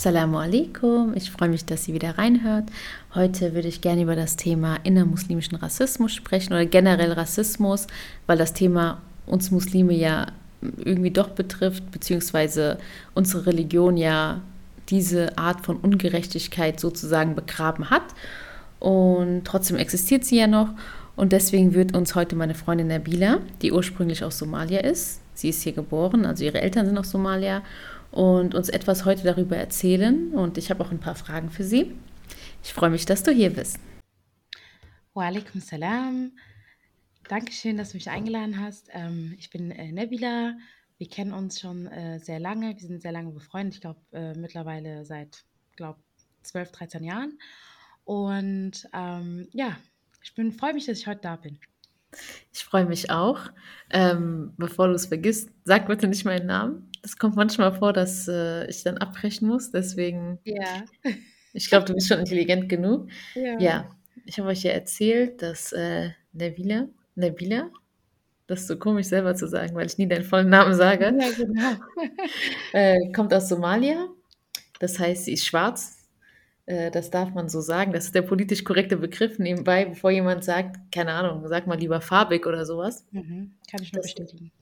Assalamu alaikum, ich freue mich, dass Sie wieder reinhört. Heute würde ich gerne über das Thema innermuslimischen Rassismus sprechen oder generell Rassismus, weil das Thema uns Muslime ja irgendwie doch betrifft, beziehungsweise unsere Religion ja diese Art von Ungerechtigkeit sozusagen begraben hat. Und trotzdem existiert sie ja noch. Und deswegen wird uns heute meine Freundin Nabila, die ursprünglich aus Somalia ist, sie ist hier geboren, also ihre Eltern sind aus Somalia, und uns etwas heute darüber erzählen. Und ich habe auch ein paar Fragen für sie. Ich freue mich, dass du hier bist. Wa alaikum salam. Dankeschön, dass du mich eingeladen hast. Ähm, ich bin äh, Nebila. Wir kennen uns schon äh, sehr lange. Wir sind sehr lange befreundet. Ich glaube, äh, mittlerweile seit, glaube 12, 13 Jahren. Und ähm, ja, ich freue mich, dass ich heute da bin. Ich freue mich auch. Ähm, bevor du es vergisst, sag bitte nicht meinen Namen. Das kommt manchmal vor, dass äh, ich dann abbrechen muss. Deswegen, Ja. ich glaube, du bist schon intelligent genug. Ja. Ja, ich habe euch ja erzählt, dass äh, Nabila, Nabila, das ist so komisch selber zu sagen, weil ich nie deinen vollen Namen sage, Ja, genau. äh, kommt aus Somalia. Das heißt, sie ist schwarz. Äh, das darf man so sagen. Das ist der politisch korrekte Begriff nebenbei, bevor jemand sagt, keine Ahnung, sag mal lieber farbig oder sowas. Mhm. Kann ich nur Das, bestätigen.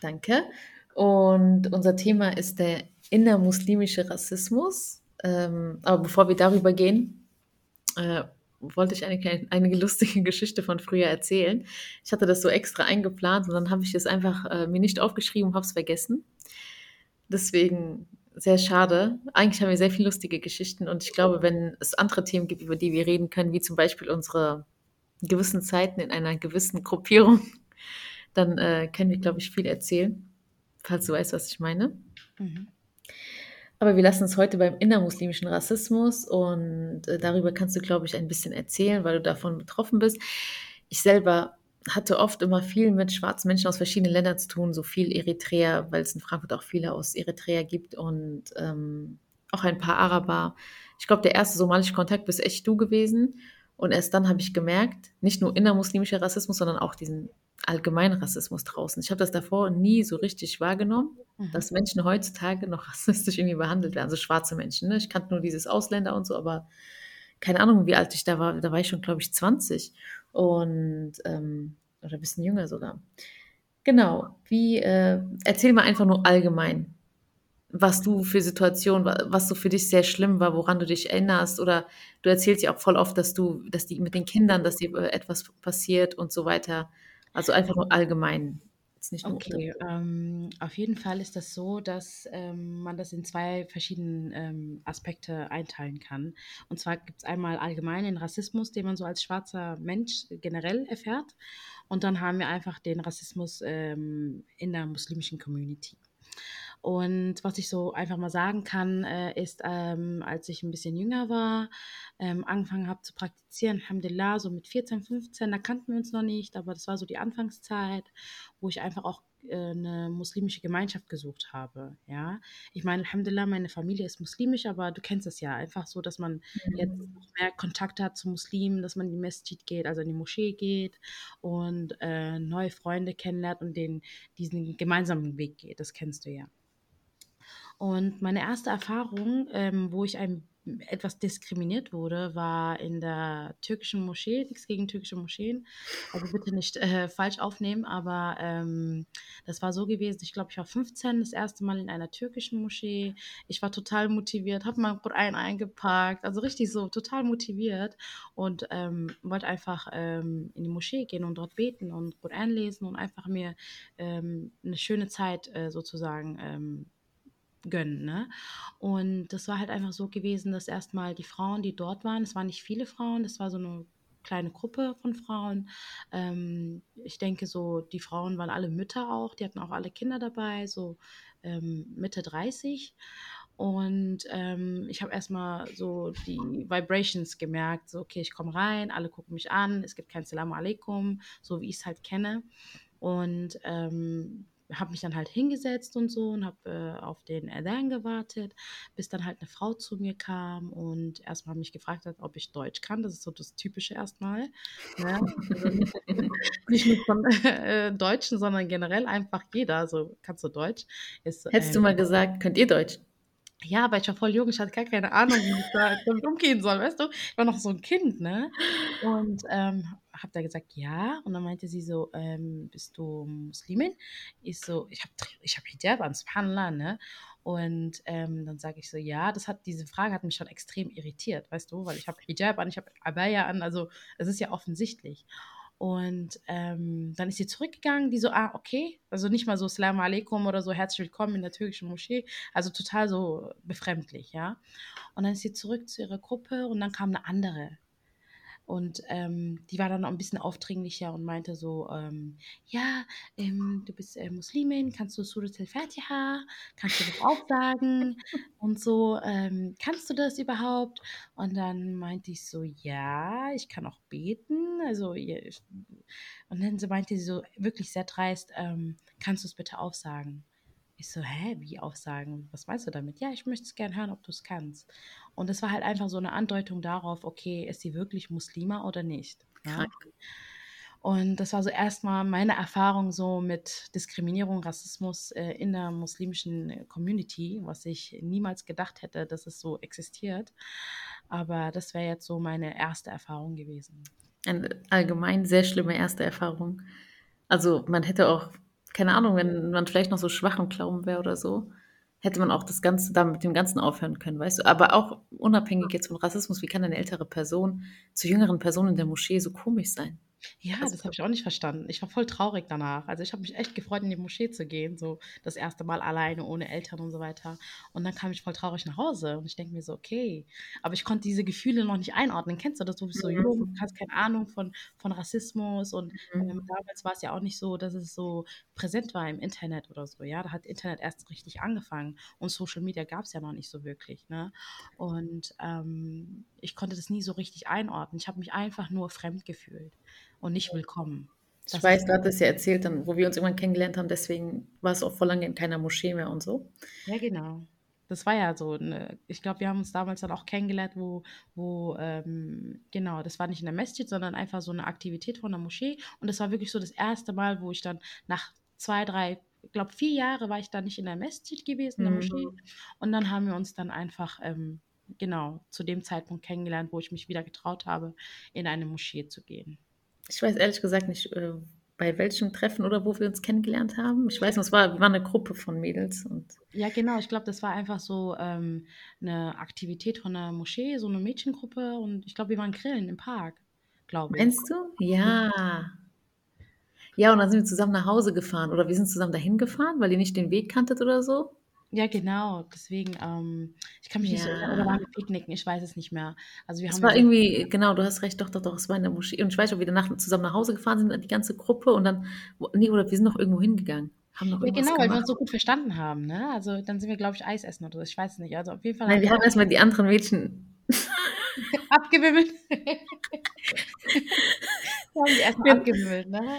danke. Und unser Thema ist der innermuslimische Rassismus. Ähm, aber bevor wir darüber gehen, äh, wollte ich eine, eine lustige Geschichte von früher erzählen. Ich hatte das so extra eingeplant und dann habe ich es einfach äh, mir nicht aufgeschrieben und habe es vergessen. Deswegen sehr schade. Eigentlich haben wir sehr viele lustige Geschichten und ich glaube, wenn es andere Themen gibt, über die wir reden können, wie zum Beispiel unsere gewissen Zeiten in einer gewissen Gruppierung, dann äh, können wir, glaube ich, viel erzählen, falls du weißt, was ich meine. Mhm. Aber wir lassen es heute beim innermuslimischen Rassismus und äh, darüber kannst du, glaube ich, ein bisschen erzählen, weil du davon betroffen bist. Ich selber hatte oft immer viel mit schwarzen Menschen aus verschiedenen Ländern zu tun, so viel Eritreer, weil es in Frankfurt auch viele aus Eritrea gibt und ähm, auch ein paar Araber. Ich glaube, der erste somalische Kontakt bist echt du gewesen. Und erst dann habe ich gemerkt, nicht nur innermuslimischer Rassismus, sondern auch diesen allgemeinen Rassismus draußen. Ich habe das davor nie so richtig wahrgenommen, Mhm. dass Menschen heutzutage noch rassistisch irgendwie behandelt werden, also schwarze Menschen. Ne? Ich kannte nur dieses Ausländer und so, aber keine Ahnung, wie alt ich da war. Da war ich schon, glaube ich, 20 und ähm, oder ein bisschen jünger sogar. Genau. Wie äh, erzähl mal einfach nur allgemein, was du für Situationen, wa- was so für dich sehr schlimm war, woran du dich erinnerst oder du erzählst ja auch voll oft, dass du, dass die mit den Kindern, dass dir äh, etwas passiert und so weiter. Also einfach nur allgemein, jetzt nicht nur. Okay, ähm, auf jeden Fall ist das so, dass ähm, man das in zwei verschiedenen ähm, Aspekte einteilen kann. Und zwar gibt es einmal allgemein den Rassismus, den man so als schwarzer Mensch generell erfährt. Und dann haben wir einfach den Rassismus ähm, in der muslimischen Community. Und was ich so einfach mal sagen kann, äh, ist, ähm, als ich ein bisschen jünger war, ähm, angefangen habe zu praktizieren, Alhamdulillah, so mit 14, 15, da kannten wir uns noch nicht, aber das war so die Anfangszeit, wo ich einfach auch äh, eine muslimische Gemeinschaft gesucht habe, ja. Ich meine, Alhamdulillah, meine Familie ist muslimisch, aber du kennst es ja, einfach so, dass man jetzt Mhm. noch mehr Kontakt hat zu Muslimen, dass man in die Masjid geht, also in die Moschee geht und äh, neue Freunde kennenlernt und den, diesen gemeinsamen Weg geht, das kennst du ja. Und meine erste Erfahrung, ähm, wo ich ein, etwas diskriminiert wurde, war in der türkischen Moschee. Nichts gegen türkische Moscheen. Also bitte nicht äh, falsch aufnehmen, aber ähm, das war so gewesen. Ich glaube, ich war 15, das erste Mal in einer türkischen Moschee. Ich war total motiviert, habe meinen Koran eingepackt, also richtig so total motiviert und ähm, wollte einfach ähm, in die Moschee gehen und dort beten und Koran lesen und einfach mir ähm, eine schöne Zeit äh, sozusagen ähm, gönnen, ne? Und das war halt einfach so gewesen, dass erstmal die Frauen, die dort waren, es waren nicht viele Frauen, das war so eine kleine Gruppe von Frauen. Ähm, ich denke so, die Frauen waren alle Mütter auch, die hatten auch alle Kinder dabei, so ähm, Mitte 30. Und ähm, ich habe erstmal so die Vibrations gemerkt, so okay, ich komme rein, alle gucken mich an, es gibt kein Salam alaikum, so wie ich es halt kenne. Und ähm, habe mich dann halt hingesetzt und so und habe äh, auf den Adhan gewartet, bis dann halt eine Frau zu mir kam und erstmal mich gefragt hat, ob ich Deutsch kann. Das ist so das Typische erstmal. Ne? Also nicht, nicht nur von äh, Deutschen, sondern generell einfach jeder. Also kannst du Deutsch. Ist, Hättest äh, du mal gesagt, könnt ihr Deutsch? Ja, aber ich war voll jung, ich hatte gar keine Ahnung, wie ich da damit umgehen soll, weißt du? Ich war noch so ein Kind, ne? Und, ähm, habe da gesagt: „Ja.“ Und dann meinte sie so: „Ähm, bist du Muslimin?“ Ich so: „Ich habe ich habe Hijab an“, subhanallah, ne? Und, ähm, dann sage ich so: „Ja.“ Das hat diese Frage hat mich schon extrem irritiert, weißt du, weil ich habe Hijab an, ich habe Abaya an, also es ist ja offensichtlich. Und ähm, dann ist sie zurückgegangen, die so, ah, okay. Also nicht mal so Salam alaikum oder so, herzlich willkommen in der türkischen Moschee. Also total so befremdlich, ja. Und dann ist sie zurück zu ihrer Gruppe und dann kam eine andere. Und ähm, die war dann auch ein bisschen aufdringlicher und meinte so, ähm, ja, ähm, du bist äh, Muslimin, kannst du Surat al-Fatiha, kannst du das auch sagen und so, ähm, kannst du das überhaupt? Und dann meinte ich so, ja, ich kann auch beten, also ich- und dann meinte sie so wirklich sehr dreist, ähm, kannst du es bitte aufsagen? Ich so, hä, wie aufsagen? Was meinst du damit? Ja, ich möchte es gerne hören, ob du es kannst. Und das war halt einfach so eine Andeutung darauf, okay, ist sie wirklich Muslima oder nicht? Ja? Und das war so erstmal meine Erfahrung so mit Diskriminierung, Rassismus äh, in der muslimischen äh, Community, was ich niemals gedacht hätte, dass es so existiert. Aber das wäre jetzt so meine erste Erfahrung gewesen. Eine allgemein sehr schlimme erste Erfahrung. Also man hätte auch, keine Ahnung, wenn man vielleicht noch so schwach im Glauben wäre oder so, hätte man auch das Ganze da mit dem Ganzen aufhören können, weißt du? Aber auch unabhängig jetzt von Rassismus, wie kann eine ältere Person zu jüngeren Personen in der Moschee so komisch sein? Ja, Also, das habe ich auch nicht verstanden. Ich war voll traurig danach. Also ich habe mich echt gefreut, in die Moschee zu gehen, so das erste Mal alleine, ohne Eltern und so weiter. Und dann kam ich voll traurig nach Hause und ich denke mir so, okay, aber ich konnte diese Gefühle noch nicht einordnen. Kennst du das? Du bist so jung, du hast keine Ahnung von, von Rassismus und mhm. ähm, damals war es ja auch nicht so, dass es so präsent war im Internet oder so. Ja, da hat Internet erst richtig angefangen und Social Media gab es ja noch nicht so wirklich. Ne? Und ähm, ich konnte das nie so richtig einordnen. Ich habe mich einfach nur fremd gefühlt und nicht willkommen. ich Das weiß, ist du hattest ja erzählt, dann, wo wir uns irgendwann kennengelernt haben, deswegen war es auch vor lange in keiner Moschee mehr und so. ja genau. Das war ja so, ne, ich glaube, wir haben uns damals dann auch kennengelernt, wo, wo ähm, genau, das war nicht in der Masjid, sondern einfach so eine Aktivität von der Moschee. Und das war wirklich so das erste Mal, wo ich dann nach zwei, drei, ich glaube, vier Jahre war ich dann nicht in der Masjid gewesen, in der Moschee. Mhm. Und dann haben wir uns dann einfach, ähm, genau, zu dem Zeitpunkt kennengelernt, wo ich mich wieder getraut habe, in eine Moschee zu gehen. Ich weiß ehrlich gesagt nicht, äh, bei welchem Treffen oder wo wir uns kennengelernt haben. Ich weiß noch, es war, wir waren eine Gruppe von Mädels und Ja, genau. Ich glaube, das war einfach so ähm, eine Aktivität von der Moschee, so eine Mädchengruppe. Und ich glaube, wir waren grillen im Park, glaube ich. meinst du? Ja. Ja, und dann sind wir zusammen nach Hause gefahren oder wir sind zusammen dahin gefahren, weil ihr nicht den Weg kanntet oder so. Ja, genau. Deswegen, ähm, ich kann mich nicht so erinnern. Oder Ja. waren wir picknicken? Ich weiß es nicht mehr. Also wir Es haben war ja irgendwie, genau, du hast recht, doch, doch, doch, es war in der Moschee. Und ich weiß, ob wir danach zusammen nach Hause gefahren sind, die ganze Gruppe und dann, nee, oder wir sind noch irgendwo hingegangen, haben noch ja genau, weil wir uns gemacht. so gut verstanden haben, ne? Also dann sind wir, glaube ich, Eis essen oder so. Ich weiß es nicht. Also auf jeden Fall Nein, wir haben erstmal die anderen Mädchen. abgewimmelt. Wir haben die erstmal abgewimmelt, ne?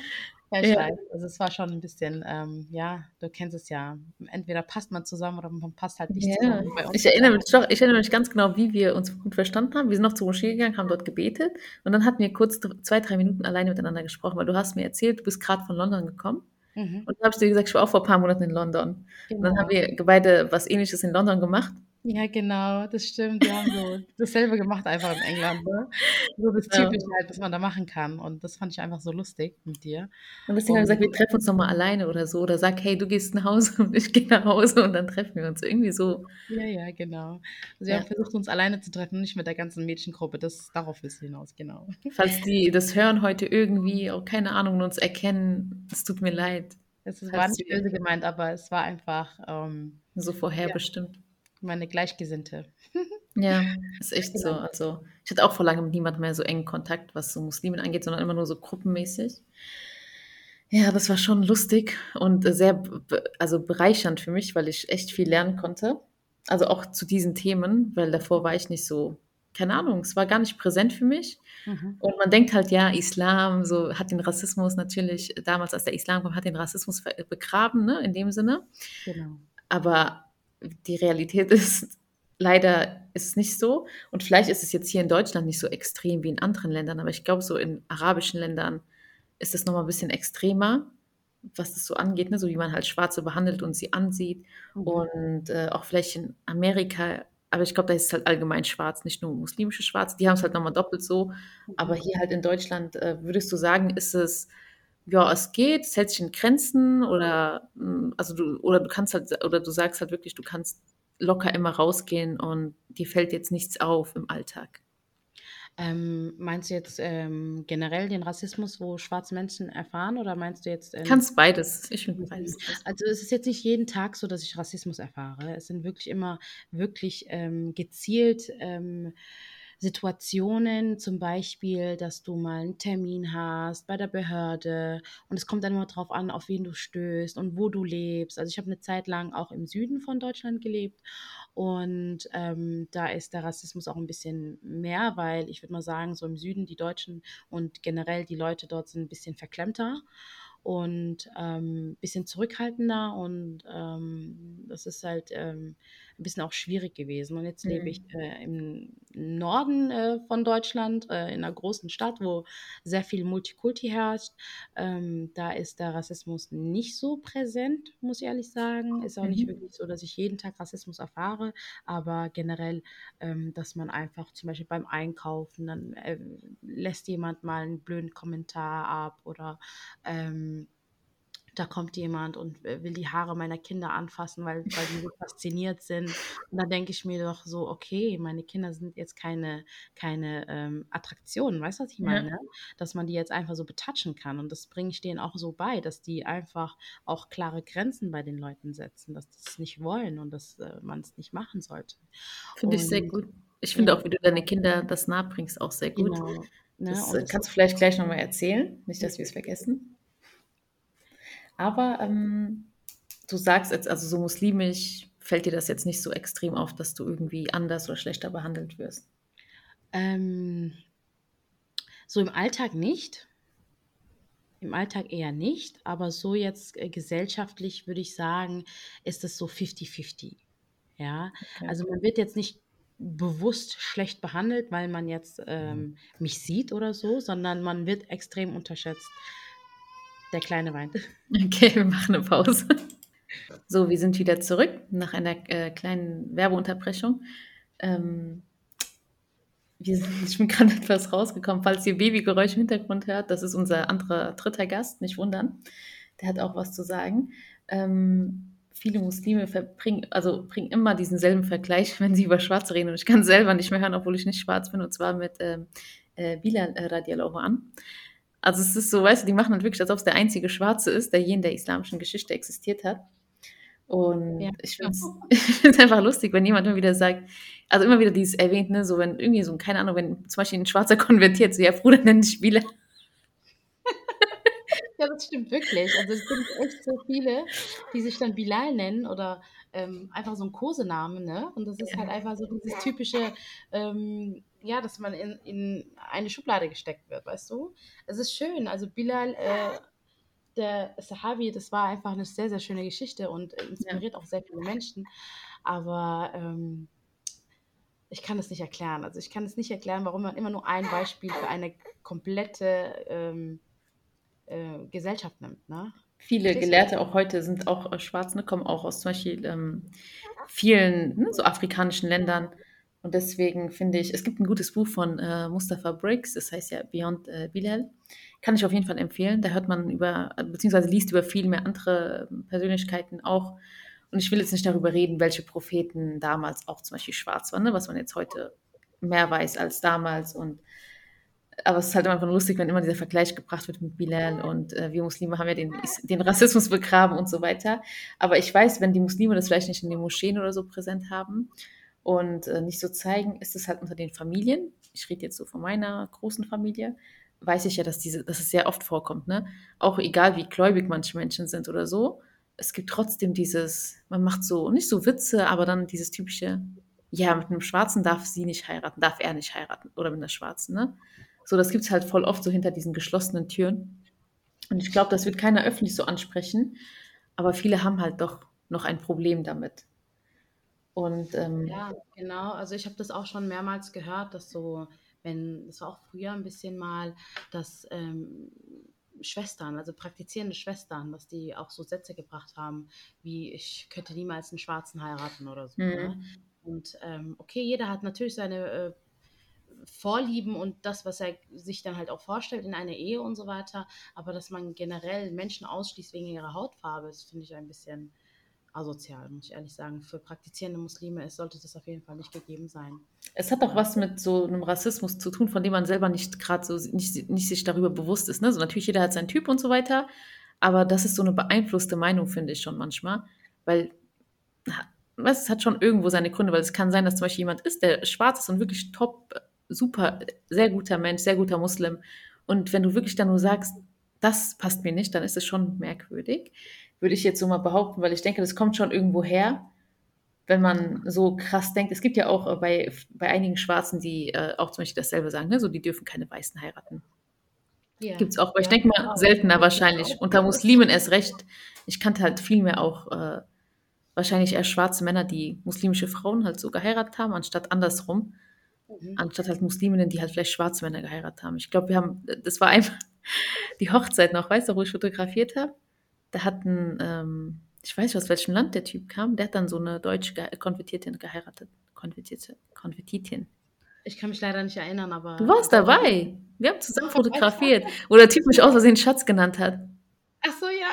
Ja, ich ja, weiß. Also es war schon ein bisschen, ähm, ja, du kennst es ja. Entweder passt man zusammen oder man passt halt nicht ja. zusammen. Bei uns Ich erinnere mich doch, ich erinnere mich ganz genau, wie wir uns gut verstanden haben. Wir sind noch zur Moschee gegangen, haben dort gebetet und dann hatten wir kurz zwei, drei Minuten alleine miteinander gesprochen, weil du hast mir erzählt, du bist gerade von London gekommen. Mhm, Und dann habe ich dir gesagt, ich war auch vor ein paar Monaten in London. Und dann haben genau. wir beide was Ähnliches in London gemacht. Ja, genau, das stimmt. Wir haben so dasselbe gemacht einfach in England, ne? So das Ja. Typische halt, was man da machen kann. Und das fand ich einfach so lustig mit dir. Und deswegen haben wir gesagt, wir treffen uns nochmal alleine oder so. Oder sag, hey, du gehst nach Hause und ich gehe nach Hause und dann treffen wir uns. Irgendwie so. ja, ja, genau. Also wir haben Ja. versucht, uns alleine zu treffen, nicht mit der ganzen Mädchengruppe. Das, darauf willst du hinaus, genau. Falls die das hören heute irgendwie, auch keine Ahnung, uns erkennen, es tut mir leid. Es war nicht böse gemeint, aber es war einfach ähm, so ja, vorherbestimmt. Meine Gleichgesinnte. Ja, ist echt so. Genau. Also, ich hatte auch vor langem mit niemandem mehr so engen Kontakt, was so Muslimen angeht, sondern immer nur so gruppenmäßig. Ja, das war schon lustig und sehr also bereichernd für mich, weil ich echt viel lernen konnte. Also auch zu diesen Themen, weil davor war ich nicht so, keine Ahnung, es war gar nicht präsent für mich. Mhm. Und man denkt halt, ja, Islam, so hat den Rassismus natürlich, damals als der Islam kam, hat den Rassismus begraben, ne, in dem Sinne. Genau. Aber die Realität ist, leider ist es nicht so. Und vielleicht ist es jetzt hier in Deutschland nicht so extrem wie in anderen Ländern, aber ich glaube, so in arabischen Ländern ist es nochmal ein bisschen extremer. was das so angeht, ne? so wie man halt Schwarze behandelt und sie ansieht. Mhm. Und äh, auch vielleicht in Amerika, aber ich glaube, da ist es halt allgemein schwarz, nicht nur muslimische Schwarze, die haben es halt nochmal doppelt so. Mhm. Aber hier halt in Deutschland, äh, würdest du sagen, ist es, ja, es geht, es hält sich in Grenzen oder, hm, also du, oder du kannst halt, oder du sagst halt wirklich, du kannst locker immer rausgehen und dir fällt jetzt nichts auf im Alltag. Ähm, meinst du jetzt ähm, generell den Rassismus, wo schwarze Menschen erfahren, oder meinst du jetzt? Ähm, Kannst beides. Ich finde beides. Also es ist jetzt nicht jeden Tag so, dass ich Rassismus erfahre. Es sind wirklich immer wirklich ähm, gezielt ähm, Situationen, zum Beispiel, dass du mal einen Termin hast bei der Behörde und es kommt dann immer darauf an, auf wen du stößt und wo du lebst. Also ich habe eine Zeit lang auch im Süden von Deutschland gelebt und ähm, da ist der Rassismus auch ein bisschen mehr, weil ich würde mal sagen, so im Süden die Deutschen und generell die Leute dort sind ein bisschen verklemmter und ein ähm, bisschen zurückhaltender und ähm, das ist halt ähm, ein bisschen auch schwierig gewesen. Und jetzt lebe ich mhm. äh, im Norden äh, von Deutschland, äh, in einer großen Stadt, wo sehr viel Multikulti herrscht. Ähm, da ist der Rassismus nicht so präsent, muss ich ehrlich sagen. Ist auch mhm. nicht wirklich so, dass ich jeden Tag Rassismus erfahre, aber generell, ähm, dass man einfach zum Beispiel beim Einkaufen, dann äh, lässt jemand mal einen blöden Kommentar ab oder ähm, da kommt jemand und will die Haare meiner Kinder anfassen, weil, weil die so fasziniert sind. Und da denke ich mir doch so, okay, meine Kinder sind jetzt keine, keine ähm, Attraktionen, weißt du, was ich meine? Ja. Dass man die jetzt einfach so betatschen kann. Und das bringe ich denen auch so bei, dass die einfach auch klare Grenzen bei den Leuten setzen, dass sie es nicht wollen und dass äh, man es nicht machen sollte. Finde ich sehr gut. Ich finde ja. auch, wie du deine Kinder das nahebringst, auch sehr gut. Genau. Ne? Das, äh, kannst du vielleicht gleich nochmal erzählen, nicht, dass wir es vergessen. Aber ähm, du sagst jetzt, also so muslimisch fällt dir das jetzt nicht so extrem auf, dass du irgendwie anders oder schlechter behandelt wirst? Ähm, so im Alltag nicht. Im Alltag eher nicht, aber so jetzt äh, gesellschaftlich würde ich sagen, ist es so 50-50. Ja, okay. also man wird jetzt nicht bewusst schlecht behandelt, weil man jetzt ähm, mich sieht oder so, sondern man wird extrem unterschätzt. Der Kleine weint. Okay, wir machen eine Pause. So, wir sind wieder zurück nach einer äh, kleinen Werbeunterbrechung. Ähm, wir sind, ich bin gerade etwas rausgekommen, falls ihr Babygeräusche im Hintergrund hört. Das ist unser anderer dritter Gast, nicht wundern. Der hat auch was zu sagen. Ähm, viele Muslime verbringen, also bringen immer diesen selben Vergleich, wenn sie über Schwarz reden. Und ich kann selber nicht mehr hören, obwohl ich nicht schwarz bin, und zwar mit ähm, äh, Bilal äh, radiallahu an. Also es ist so, weißt du, die machen halt wirklich, als ob es der einzige Schwarze ist, der je in der islamischen Geschichte existiert hat. Und ja. ich finde es einfach lustig, wenn jemand immer wieder sagt, also immer wieder dieses erwähnt, ne, so wenn irgendwie so, keine Ahnung, wenn zum Beispiel ein Schwarzer konvertiert, so ja, Bruder, nenn dich Spieler. Ja, das stimmt wirklich. Also es sind echt so viele, die sich dann Bilal nennen oder ähm, einfach so ein Kosename, ne? Und das ist halt einfach so dieses typische, ähm, ja, dass man in, in eine Schublade gesteckt wird, weißt du? Es ist schön. Also Bilal, äh, der Sahabi, das war einfach eine sehr, sehr schöne Geschichte und inspiriert ja. auch sehr viele Menschen. Aber ähm, ich kann das nicht erklären. Also ich kann es nicht erklären, warum man immer nur ein Beispiel für eine komplette ähm, äh, Gesellschaft nimmt. Ne? Viele Gelehrte auch heute sind auch äh, schwarz, ne, kommen auch aus zum Beispiel ähm, vielen ne, so afrikanischen Ländern. Und deswegen finde ich, es gibt ein gutes Buch von äh, Mustafa Briggs, das heißt ja Beyond äh, Bilal. Kann ich auf jeden Fall empfehlen. Da hört man über, beziehungsweise liest über viel mehr andere ähm, Persönlichkeiten auch. Und ich will jetzt nicht darüber reden, welche Propheten damals auch zum Beispiel schwarz waren, ne, was man jetzt heute mehr weiß als damals. Und aber es ist halt einfach lustig, wenn immer dieser Vergleich gebracht wird mit Bilal und äh, wir Muslime haben ja den, den Rassismus begraben und so weiter. Aber ich weiß, wenn die Muslime das vielleicht nicht in den Moscheen oder so präsent haben und äh, nicht so zeigen, ist es halt unter den Familien. Ich rede jetzt so von meiner großen Familie, weiß ich ja, dass diese, dass es sehr oft vorkommt, ne? Auch egal wie gläubig manche Menschen sind oder so, es gibt trotzdem dieses, man macht so, nicht so Witze, aber dann dieses typische, ja, mit einem Schwarzen darf sie nicht heiraten, darf er nicht heiraten oder mit einer Schwarzen, ne? So, das gibt es halt voll oft so hinter diesen geschlossenen Türen. Und ich glaube, das wird keiner öffentlich so ansprechen, aber viele haben halt doch noch ein Problem damit. Und ähm, ja, genau. Also ich habe das auch schon mehrmals gehört, dass so, wenn, das war auch früher ein bisschen mal, dass ähm, Schwestern, also praktizierende Schwestern, dass die auch so Sätze gebracht haben, wie ich könnte niemals einen Schwarzen heiraten oder so. Mhm. Ne? Und ähm, okay, jeder hat natürlich seine äh, Vorlieben und das, was er sich dann halt auch vorstellt in einer Ehe und so weiter. Aber dass man generell Menschen ausschließt wegen ihrer Hautfarbe, das finde ich ein bisschen asozial, muss ich ehrlich sagen. Für praktizierende Muslime ist, sollte das auf jeden Fall nicht gegeben sein. Es hat auch was mit so einem Rassismus zu tun, von dem man selber nicht gerade so nicht, nicht sich darüber bewusst ist. Ne? So natürlich jeder hat seinen Typ und so weiter, aber das ist so eine beeinflusste Meinung, finde ich schon manchmal, weil es hat schon irgendwo seine Gründe, weil es kann sein, dass zum Beispiel jemand ist, der schwarz ist und wirklich top, super, sehr guter Mensch, sehr guter Muslim. Und wenn du wirklich dann nur sagst, das passt mir nicht, dann ist es schon merkwürdig würde ich jetzt so mal behaupten, weil ich denke, das kommt schon irgendwo her, wenn man so krass denkt. Es gibt ja auch äh, bei, bei einigen Schwarzen, die äh, auch zum Beispiel dasselbe sagen, ne? so die dürfen keine Weißen heiraten. Ja. Gibt es auch, aber ja, ich denke mal seltener wahrscheinlich. Unter Muslimen erst recht. Ich kannte halt viel mehr auch äh, wahrscheinlich eher schwarze Männer, die muslimische Frauen halt so geheiratet haben, anstatt andersrum. Mhm. Anstatt halt Musliminnen, die halt vielleicht schwarze Männer geheiratet haben. Ich glaube, wir haben, das war einfach die Hochzeit noch, weißt du, wo ich fotografiert habe? da hat ein, ähm, ich weiß nicht, aus welchem Land der Typ kam, der hat dann so eine deutsche Ge Konvertiertin geheiratet. Konvertierte, Konvertitin. Ich kann mich leider nicht erinnern, aber. Du warst dabei. Wir haben zusammen fotografiert. Wo der Typ mich aus Versehen Schatz genannt hat. Ach so, ja.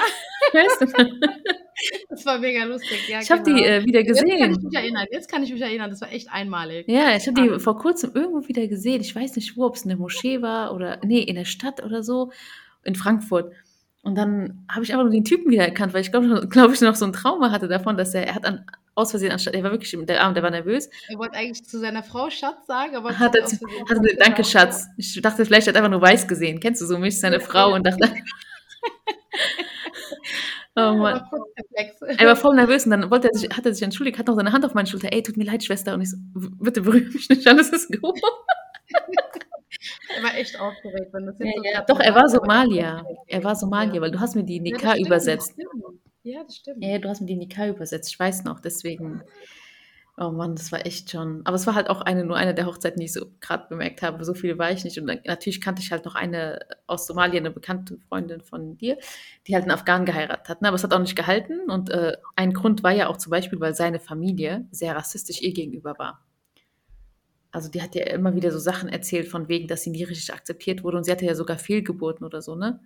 Weißt du? Das war mega lustig, ja. Ich habe genau. die äh, wieder gesehen. Jetzt kann ich mich erinnern. Jetzt kann ich mich erinnern. Das war echt einmalig. Ja, ich habe die vor kurzem irgendwo wieder gesehen. Ich weiß nicht wo, ob es in der Moschee war oder nee, in der Stadt oder so. In Frankfurt. Und dann habe ich aber nur den Typen wieder erkannt, weil ich glaube, glaub ich, noch so ein Trauma hatte davon, dass er, er hat an, aus Versehen, anstatt, er war wirklich, der Arm, der war nervös. Er wollte eigentlich zu seiner Frau Schatz sagen, aber hat er, hat er, danke Schatz. Ich dachte, vielleicht hat er einfach nur weiß gesehen. Kennst du so mich, seine Frau und dachte, Oh Mann. Er war voll nervös und dann wollte er sich, hat er sich entschuldigt, hat noch seine Hand auf meine Schulter. Ey, tut mir leid, Schwester. Und ich so, bitte berühre mich nicht, alles ist gut. Er war echt aufgeregt, wenn das jetzt ja, so ja. Doch, er war Somalier. Er war Somalier, weil du hast mir die Nika ja, übersetzt. Ja, das stimmt. Ja, du hast mir die Nika übersetzt. Ich weiß noch, deswegen. Oh Mann, das war echt schon. Aber es war halt auch eine, nur eine der Hochzeiten, die ich so gerade bemerkt habe. So viele war ich nicht. Und dann, natürlich kannte ich halt noch eine aus Somalia, eine bekannte Freundin von dir, die halt einen Afghanen geheiratet hat. Ne? Aber es hat auch nicht gehalten. Und äh, ein Grund war ja auch zum Beispiel, weil seine Familie sehr rassistisch ihr gegenüber war also die hat ja immer wieder so Sachen erzählt, von wegen, dass sie nie richtig akzeptiert wurde und sie hatte ja sogar Fehlgeburten oder so, ne?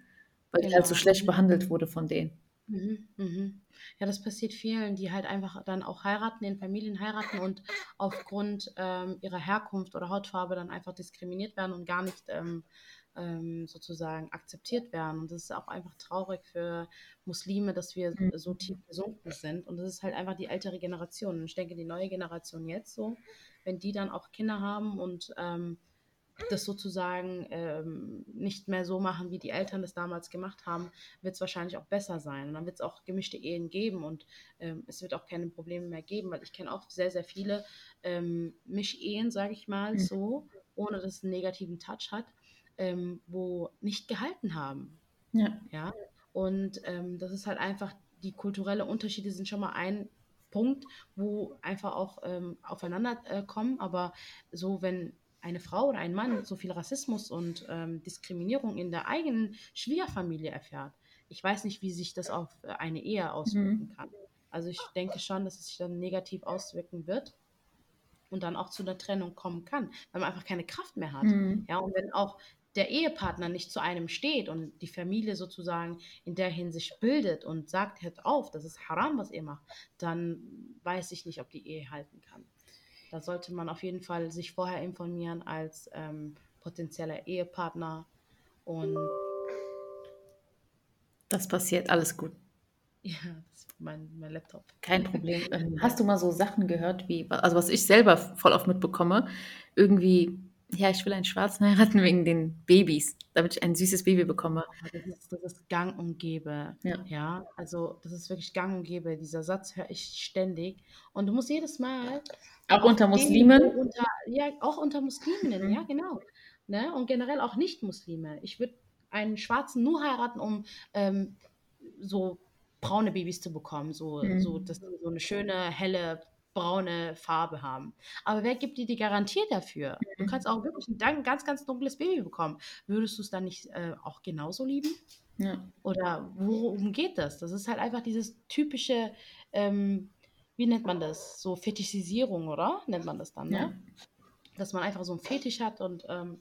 Weil die halt so schlecht behandelt wurde von denen. Mhm, mhm. Ja, das passiert vielen, die halt einfach dann auch heiraten, in Familien heiraten und aufgrund ähm, ihrer Herkunft oder Hautfarbe dann einfach diskriminiert werden und gar nicht ähm, ähm, sozusagen akzeptiert werden. Und das ist auch einfach traurig für Muslime, dass wir mhm. so tief gesunken sind. Und das ist halt einfach die ältere Generation. Und ich denke, die neue Generation jetzt so, wenn die dann auch Kinder haben und ähm, das sozusagen ähm, nicht mehr so machen, wie die Eltern das damals gemacht haben, wird es wahrscheinlich auch besser sein. Und dann wird es auch gemischte Ehen geben und ähm, es wird auch keine Probleme mehr geben, weil ich kenne auch sehr, sehr viele ähm, Mischehen, sage ich mal mhm. so, ohne dass es einen negativen Touch hat, ähm, wo nicht gehalten haben. Ja. ja? Und ähm, das ist halt einfach, die kulturellen Unterschiede sind schon mal ein Punkt, wo einfach auch ähm, aufeinander äh, kommen. Aber so, wenn eine Frau oder ein Mann so viel Rassismus und ähm, Diskriminierung in der eigenen Schwiegerfamilie erfährt, ich weiß nicht, wie sich das auf äh, eine Ehe auswirken mhm. kann. Also ich denke schon, dass es sich dann negativ auswirken wird und dann auch zu einer Trennung kommen kann, weil man einfach keine Kraft mehr hat. Mhm. Ja, und wenn auch der Ehepartner nicht zu einem steht und die Familie sozusagen in der Hinsicht bildet und sagt, hört auf, das ist haram, was ihr macht, dann weiß ich nicht, ob die Ehe halten kann. Da sollte man auf jeden Fall sich vorher informieren als ähm, potenzieller Ehepartner und das passiert, alles gut. Ja, das ist mein, mein Laptop. Kein Problem. Hast du mal so Sachen gehört, wie, also was ich selber voll oft mitbekomme, irgendwie ja, ich will einen Schwarzen heiraten wegen den Babys, damit ich ein süßes Baby bekomme. Das ist, das ist gang und gäbe. Ja. ja, also das ist wirklich gang und gäbe. Dieser Satz höre ich ständig. Und du musst jedes Mal. Auch, auch unter Muslimen? Unter, ja, auch unter Musliminnen, mhm. ja, genau. Ne? Und generell auch Nicht-Muslime. Ich würde einen Schwarzen nur heiraten, um ähm, so braune Babys zu bekommen. So, mhm. so, dass so eine schöne, helle braune Farbe haben. Aber wer gibt dir die Garantie dafür? Du mhm. kannst auch wirklich ein ganz, ganz dunkles Baby bekommen. Würdest du es dann nicht äh, auch genauso lieben? Ja. Oder worum geht das? Das ist halt einfach dieses typische, ähm, wie nennt man das? So Fetischisierung, oder? Nennt man das dann, ne? Ja. Dass man einfach so einen Fetisch hat und ähm,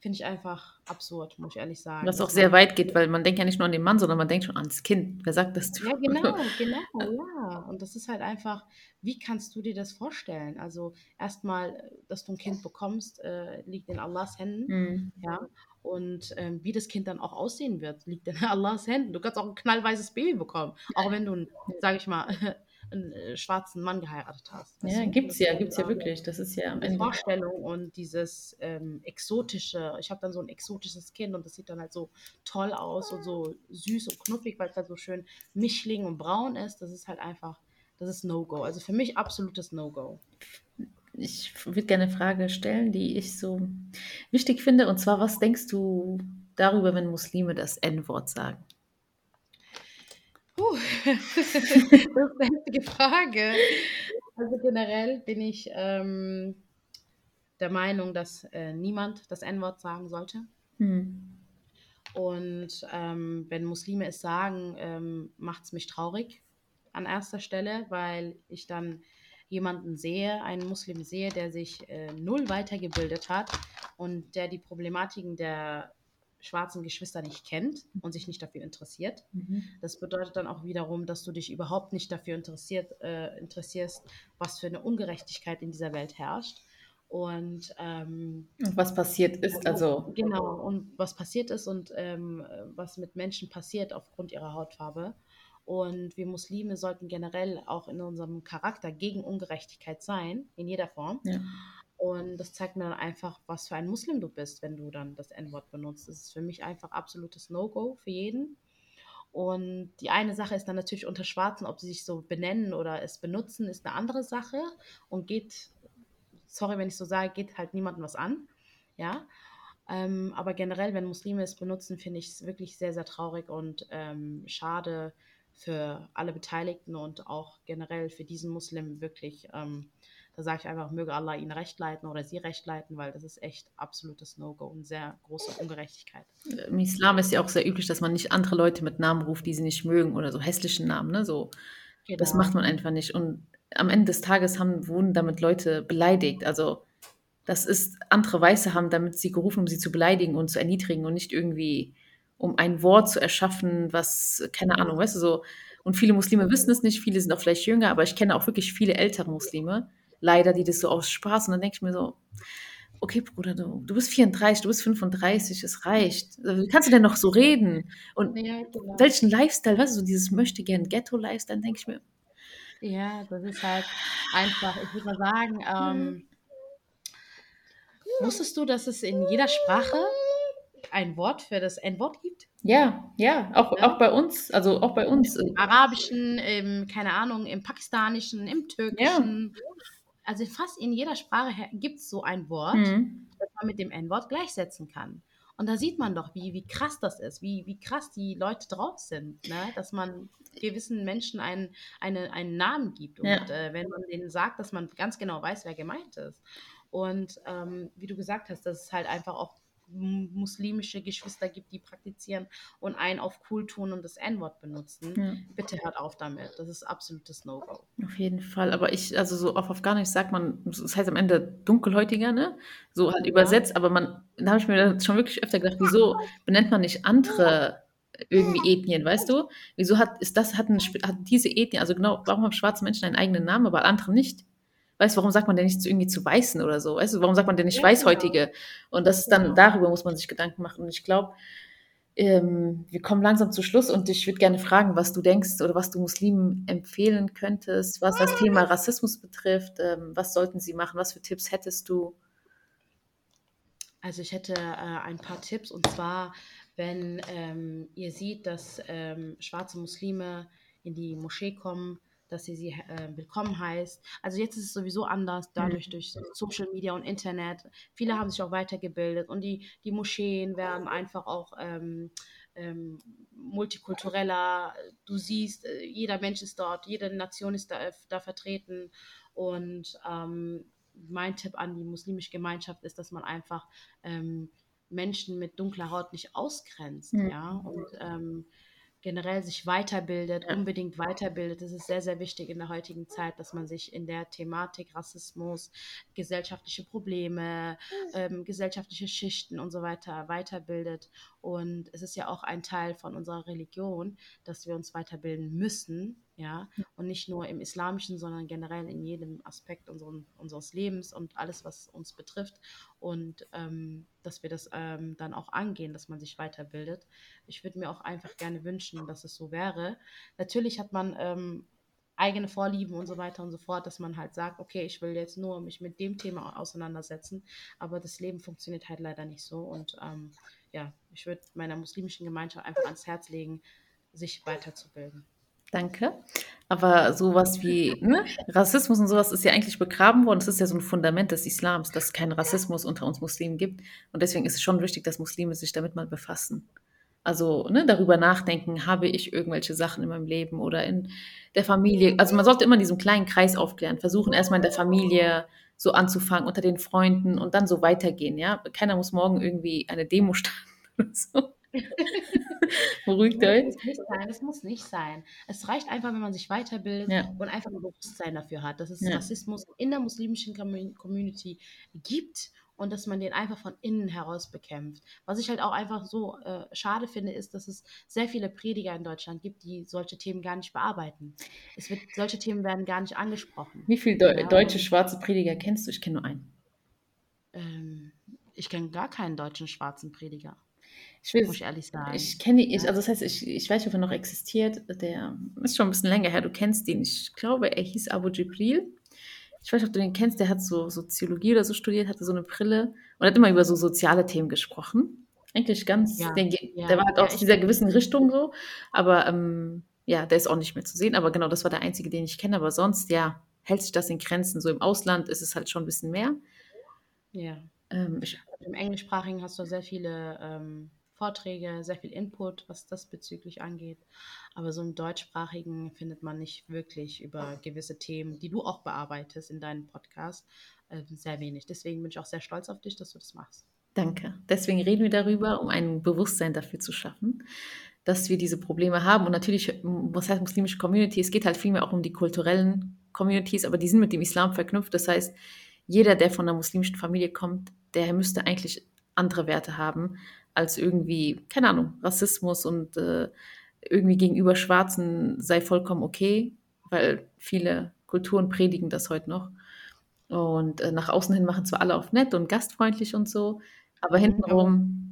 finde ich einfach absurd, muss ich ehrlich sagen. Was auch sehr weit geht, weil man denkt ja nicht nur an den Mann, sondern man denkt schon ans Kind. Wer sagt das? Ja, genau, genau, ja. Und das ist halt einfach, wie kannst du dir das vorstellen? Also erstmal, dass du ein Kind bekommst, äh, liegt in Allahs Händen, mhm. ja. Und ähm, wie das Kind dann auch aussehen wird, liegt in Allahs Händen. Du kannst auch ein knallweißes Baby bekommen, auch wenn du, sage ich mal, einen äh, schwarzen Mann geheiratet hast. Ja, gibt es ja, gibt es ja wirklich. Das ist ja am Ende. Die Vorstellung und dieses ähm, exotische, ich habe dann so ein exotisches Kind und das sieht dann halt so toll aus und so süß und knuffig, weil es halt so schön mischling und braun ist. Das ist halt einfach, das ist No-Go. Also für mich absolutes No-Go. Ich würde gerne eine Frage stellen, die ich so wichtig finde. Und zwar, was denkst du darüber, wenn Muslime das N-Wort sagen? Puh, das ist eine heftige Frage. Also generell bin ich ähm, der Meinung, dass äh, niemand das N-Wort sagen sollte. Hm. Und ähm, wenn Muslime es sagen, ähm, macht es mich traurig an erster Stelle, weil ich dann jemanden sehe, einen Muslim sehe, der sich äh, null weitergebildet hat und der die Problematiken der schwarzen Geschwister nicht kennt und sich nicht dafür interessiert. Mhm. Das bedeutet dann auch wiederum, dass du dich überhaupt nicht dafür interessiert, äh, interessierst, was für eine Ungerechtigkeit in dieser Welt herrscht. Und, ähm, und was passiert ist, also. Genau, und was passiert ist und ähm, was mit Menschen passiert aufgrund ihrer Hautfarbe. Und wir Muslime sollten generell auch in unserem Charakter gegen Ungerechtigkeit sein, in jeder Form. Ja. Und das zeigt mir dann einfach, was für ein Muslim du bist, wenn du dann das N-Wort benutzt. Das ist für mich einfach absolutes No-Go für jeden. Und die eine Sache ist dann natürlich unter Schwarzen, ob sie sich so benennen oder es benutzen, ist eine andere Sache und geht, sorry, wenn ich so sage, geht halt niemandem was an. Ja. Ähm, aber generell, wenn Muslime es benutzen, finde ich es wirklich sehr, sehr traurig und ähm, schade für alle Beteiligten und auch generell für diesen Muslim wirklich. Ähm, da sage ich einfach, möge Allah ihn recht leiten oder sie recht leiten, weil das ist echt absolutes No-Go und sehr große Ungerechtigkeit. Im Islam ist ja auch sehr üblich, dass man nicht andere Leute mit Namen ruft, die sie nicht mögen oder so hässlichen Namen. Ne? So, genau. Das macht man einfach nicht. Und am Ende des Tages haben, wurden damit Leute beleidigt. Also das ist, andere Weiße haben damit sie gerufen, um sie zu beleidigen und zu erniedrigen und nicht irgendwie, um ein Wort zu erschaffen, was, keine Ahnung, weißt du, so. Und viele Muslime wissen es nicht, viele sind auch vielleicht jünger, aber ich kenne auch wirklich viele ältere Muslime, leider, die das so aus Spaß und dann denke ich mir so, okay, Bruder, du, du bist 34, du bist 35, es reicht. Also, wie kannst du denn noch so reden? Und ja, genau. welchen Lifestyle, weißt du, so dieses möchte gern Ghetto-Lifestyle, denke ich mir. Ja, das ist halt einfach, ich würde mal sagen, ähm, wusstest du, dass es in jeder Sprache ein Wort für das N-Wort gibt? Ja, ja, auch, ja. auch bei uns, also auch bei uns. Im Arabischen, im, keine Ahnung, im Pakistanischen, im Türkischen. Ja also fast in jeder Sprache gibt es so ein Wort, mhm. das man mit dem N-Wort gleichsetzen kann. Und da sieht man doch, wie, wie krass das ist, wie, wie krass die Leute drauf sind, ne? dass man gewissen Menschen einen, eine, einen Namen gibt. Und ja. äh, wenn man denen sagt, dass man ganz genau weiß, wer gemeint ist. Und ähm, wie du gesagt hast, das ist halt einfach auch muslimische Geschwister gibt, die praktizieren und einen auf cool tun und das N-Wort benutzen. Ja. Bitte hört auf damit. Das ist absolutes No-Go. Auf jeden Fall. Aber ich, also so auf Afghanisch sagt man, das heißt am Ende dunkelhäutiger, ne? So halt ja. übersetzt, aber man, da habe ich mir schon wirklich öfter gedacht, wieso benennt man nicht andere irgendwie Ethnien, weißt du? Wieso hat, ist das, hat, eine, hat diese Ethnie, also genau, warum haben schwarze Menschen einen eigenen Namen, aber andere nicht? Weißt du, warum sagt man denn nicht zu, irgendwie zu Weißen oder so? Weißt du, warum sagt man denn nicht ja, Weißhäutige? Genau. Und das ist dann, genau. darüber muss man sich Gedanken machen. Und ich glaube, ähm, wir kommen langsam zu Schluss und ich würde gerne fragen, was du denkst oder was du Muslimen empfehlen könntest, was das Thema Rassismus betrifft. Ähm, was sollten sie machen? Was für Tipps hättest du? Also ich hätte äh, ein paar Tipps und zwar, wenn ähm, ihr seht, dass ähm, schwarze Muslime in die Moschee kommen, dass sie sie äh, willkommen heißt. Also jetzt ist es sowieso anders, dadurch mhm. durch Social Media und Internet. Viele haben sich auch weitergebildet und die, die Moscheen werden einfach auch ähm, ähm, multikultureller. Du siehst, äh, jeder Mensch ist dort, jede Nation ist da, da vertreten und ähm, mein Tipp an die muslimische Gemeinschaft ist, dass man einfach ähm, Menschen mit dunkler Haut nicht ausgrenzt, Mhm. ja, und ähm, generell sich weiterbildet, Ja. unbedingt weiterbildet. Es ist sehr, sehr wichtig in der heutigen Zeit, dass man sich in der Thematik Rassismus, gesellschaftliche Probleme, ähm, gesellschaftliche Schichten und so weiter weiterbildet. Und es ist ja auch ein Teil von unserer Religion, dass wir uns weiterbilden müssen, ja, und nicht nur im Islamischen, sondern generell in jedem Aspekt unseren, unseres Lebens und alles, was uns betrifft. Und ähm, dass wir das ähm, dann auch angehen, dass man sich weiterbildet. Ich würde mir auch einfach gerne wünschen, dass es so wäre. Natürlich hat man ähm, eigene Vorlieben und so weiter und so fort, dass man halt sagt, okay, ich will jetzt nur mich mit dem Thema auseinandersetzen, aber das Leben funktioniert halt leider nicht so. Und ähm, ja, ich würde meiner muslimischen Gemeinschaft einfach ans Herz legen, sich weiterzubilden. Danke. Aber sowas wie ne? Rassismus und sowas ist ja eigentlich begraben worden. Das ist ja so ein Fundament des Islams, dass es keinen Rassismus unter uns Muslimen gibt. Und deswegen ist es schon wichtig, dass Muslime sich damit mal befassen. Also ne, darüber nachdenken, habe ich irgendwelche Sachen in meinem Leben oder in der Familie. Also man sollte immer in diesem kleinen Kreis aufklären, versuchen erstmal in der Familie so anzufangen, unter den Freunden und dann so weitergehen. Ja, keiner muss morgen irgendwie eine Demo starten oder so. Beruhigt euch. Es muss nicht sein, es muss nicht sein. Es reicht einfach, wenn man sich weiterbildet Ja. und einfach ein Bewusstsein dafür hat, dass es Ja. Rassismus in der muslimischen Commu- Community gibt und dass man den einfach von innen heraus bekämpft. Was ich halt auch einfach so äh, schade finde, ist, dass es sehr viele Prediger in Deutschland gibt, die solche Themen gar nicht bearbeiten. Es wird, solche Themen werden gar nicht angesprochen. Wie viele Deu Ja, deutsche schwarze Prediger kennst du? Ich kenne nur einen. Ähm, ich kenne gar keinen deutschen schwarzen Prediger, Ich will muss ich ehrlich sagen. Ich kenne ihn, also das heißt, ich, ich weiß nicht, ob er noch existiert. Der ist schon ein bisschen länger her. Du kennst ihn. Ich glaube, er hieß Abu Jibril. Ich weiß nicht, ob du den kennst. Der hat so Soziologie oder so studiert, hatte so eine Brille und hat immer über so soziale Themen gesprochen. Eigentlich ganz, Ja, den, ja, der war halt ja, aus dieser gewissen Richtung so, aber ähm, ja, der ist auch nicht mehr zu sehen. Aber genau, das war der einzige, den ich kenne. Aber sonst, ja, hält sich das in Grenzen. So im Ausland ist es halt schon ein bisschen mehr. ja. Ähm, ich, Im Englischsprachigen hast du sehr viele ähm, Vorträge, sehr viel Input, was das bezüglich angeht. Aber so im Deutschsprachigen findet man nicht wirklich über gewisse Themen, die du auch bearbeitest in deinem Podcast, äh, sehr wenig. Deswegen bin ich auch sehr stolz auf dich, dass du das machst. Danke. Deswegen reden wir darüber, um ein Bewusstsein dafür zu schaffen, dass wir diese Probleme haben. Und natürlich, was heißt muslimische Community? Es geht halt vielmehr auch um die kulturellen Communities, aber die sind mit dem Islam verknüpft. Das heißt, jeder, der von einer muslimischen Familie kommt, der müsste eigentlich andere Werte haben als irgendwie, keine Ahnung, Rassismus und äh, irgendwie gegenüber Schwarzen sei vollkommen okay, weil viele Kulturen predigen das heute noch. Und äh, nach außen hin machen zwar alle auf nett und gastfreundlich und so, aber Mhm, hintenrum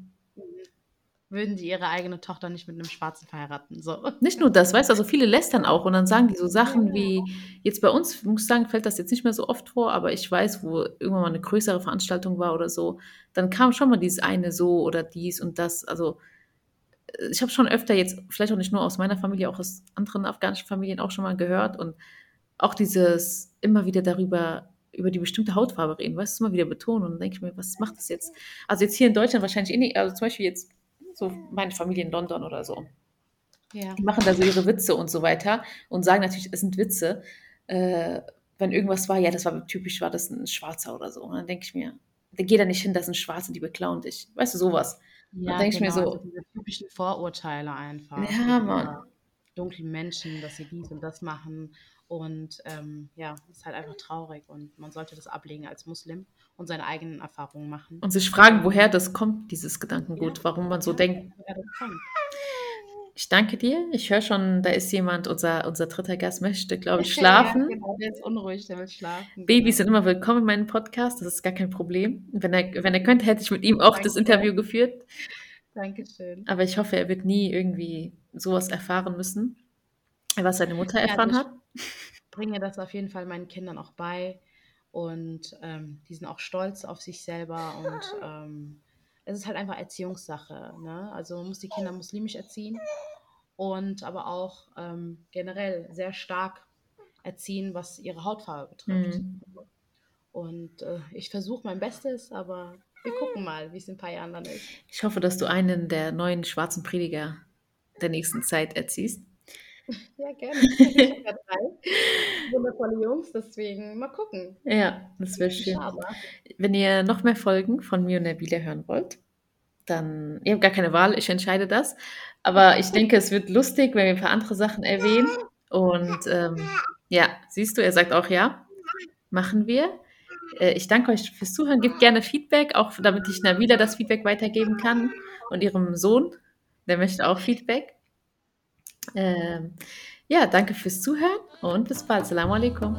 Würden sie ihre eigene Tochter nicht mit einem Schwarzen verheiraten? So. nicht nur das, weißt du, also viele lästern auch und dann sagen die so Sachen wie, jetzt bei uns, muss ich sagen, fällt das jetzt nicht mehr so oft vor, aber ich weiß, wo irgendwann mal eine größere Veranstaltung war oder so, dann kam schon mal dieses eine so oder dies und das, also äh, ich habe schon öfter jetzt, vielleicht auch nicht nur aus meiner Familie, auch aus anderen afghanischen Familien auch schon mal gehört und auch dieses immer wieder darüber, über die bestimmte Hautfarbe reden, weißt du, immer wieder betonen und dann denke ich mir, was macht das jetzt? Also jetzt hier in Deutschland wahrscheinlich eh nicht, also zum Beispiel jetzt so meine Familie in London oder so. Ja. Die machen da so ihre Witze und so weiter und sagen natürlich, es sind Witze. Äh, wenn irgendwas war, ja, das war typisch, war das ein Schwarzer oder so. Und dann denke ich mir, der geht da nicht hin, das sind Schwarze, die beklauen dich. Weißt du, sowas. Ja, denk ich mir genau, so- also diese typischen Vorurteile einfach. Ja, Mann. Dunklen Menschen, dass sie dies und das machen. Und ähm, ja, ist halt einfach traurig und man sollte das ablegen als Muslim und seine eigenen Erfahrungen machen. Und sich fragen, woher das kommt, dieses Gedankengut, warum man so Ja, denkt. woher das kommt. Ich danke dir. Ich höre schon, da ist jemand, unser, unser dritter Gast möchte, glaube ich, schlafen. Ja, genau, der ist unruhig, der will schlafen. Babys sind genau. immer willkommen in meinem Podcast, das ist gar kein Problem. Wenn er, wenn er könnte, hätte ich mit ihm auch das Danke. Interview geführt. Dankeschön. Aber ich hoffe, er wird nie irgendwie sowas erfahren müssen, was seine Mutter erfahren also hat. ich bringe das auf jeden Fall meinen Kindern auch bei und ähm, die sind auch stolz auf sich selber und ähm, es ist halt einfach Erziehungssache. Ne? Also man muss die Kinder muslimisch erziehen und aber auch ähm, generell sehr stark erziehen, was ihre Hautfarbe betrifft. Mhm. Und äh, ich versuche mein Bestes, aber wir gucken mal, wie es in ein paar Jahren dann ist. Ich hoffe, dass du einen der neuen schwarzen Prediger der nächsten Zeit erziehst. Ja, gerne. Ich habe drei wundervolle Jungs, deswegen mal gucken. Ja, das wäre schön. Schade. Wenn ihr noch mehr Folgen von mir und Nabila hören wollt, dann, ihr habt gar keine Wahl, ich entscheide das. Aber ich denke, es wird lustig, wenn wir ein paar andere Sachen erwähnen. Und ähm, ja, siehst du, er sagt auch ja. Machen wir. Äh, ich danke euch fürs Zuhören. Gebt gerne Feedback, auch damit ich Nabila das Feedback weitergeben kann und ihrem Sohn. Der möchte auch Feedback. Ähm, ja, danke fürs Zuhören und bis bald. Salam alaikum.